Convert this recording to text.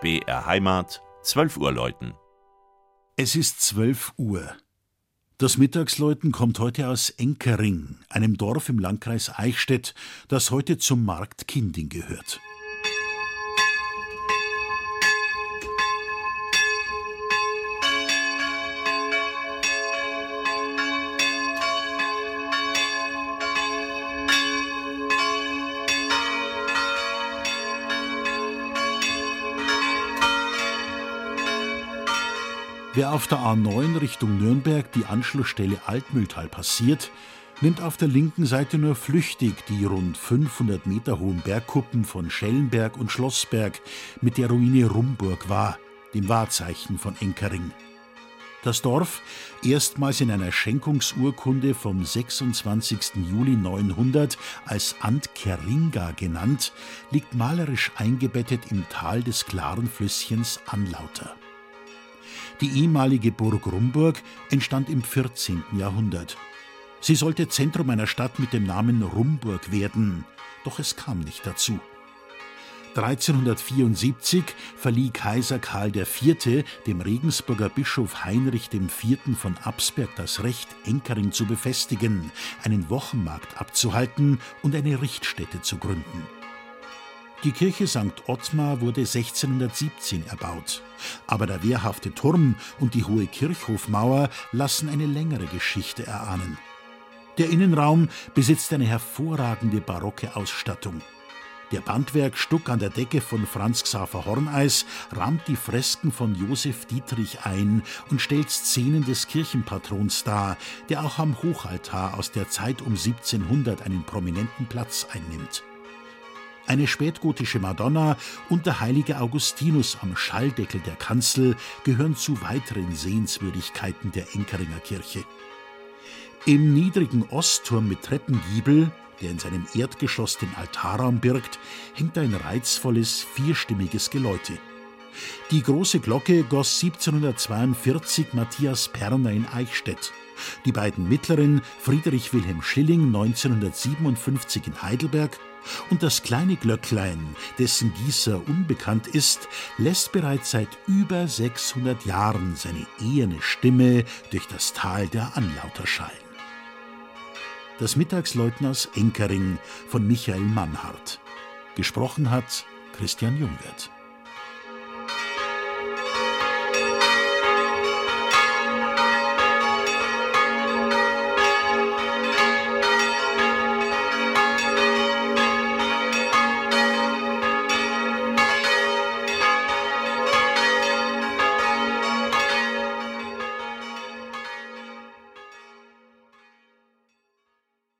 BR Heimat, 12 Uhr läuten. Es ist 12 Uhr. Das Mittagsläuten kommt heute aus Enkering, einem Dorf im Landkreis Eichstätt, das heute zum Markt Kinding gehört. Wer auf der A9 Richtung Nürnberg die Anschlussstelle Altmühltal passiert, nimmt auf der linken Seite nur flüchtig die rund 500 Meter hohen Bergkuppen von Schellenberg und Schlossberg mit der Ruine Rumburg wahr, dem Wahrzeichen von Enkering. Das Dorf, erstmals in einer Schenkungsurkunde vom 26. Juli 900 als Ant Keringa genannt, liegt malerisch eingebettet im Tal des klaren Flüsschens Anlauter. Die ehemalige Burg Rumburg entstand im 14. Jahrhundert. Sie sollte Zentrum einer Stadt mit dem Namen Rumburg werden, doch es kam nicht dazu. 1374 verlieh Kaiser Karl IV. dem Regensburger Bischof Heinrich IV. von Absberg das Recht, Enkering zu befestigen, einen Wochenmarkt abzuhalten und eine Richtstätte zu gründen. Die Kirche St. Ottmar wurde 1617 erbaut. Aber der wehrhafte Turm und die hohe Kirchhofmauer lassen eine längere Geschichte erahnen. Der Innenraum besitzt eine hervorragende barocke Ausstattung. Der Bandwerkstuck an der Decke von Franz Xaver Horneis rahmt die Fresken von Josef Dietrich ein und stellt Szenen des Kirchenpatrons dar, der auch am Hochaltar aus der Zeit um 1700 einen prominenten Platz einnimmt. Eine spätgotische Madonna und der heilige Augustinus am Schalldeckel der Kanzel gehören zu weiteren Sehenswürdigkeiten der Enkeringer Kirche. Im niedrigen Ostturm mit Treppengiebel, der in seinem Erdgeschoss den Altarraum birgt, hängt ein reizvolles, vierstimmiges Geläute. Die große Glocke goss 1742 Matthias Perner in Eichstätt. Die beiden mittleren Friedrich Wilhelm Schilling 1957 in Heidelberg und das kleine Glöcklein, dessen Gießer unbekannt ist, lässt bereits seit über 600 Jahren seine eherne Stimme durch das Tal der Anlauter schallen. Das Mittagsläuten aus Enkering von Michael Mannhardt. Gesprochen hat Christian Jungwirth.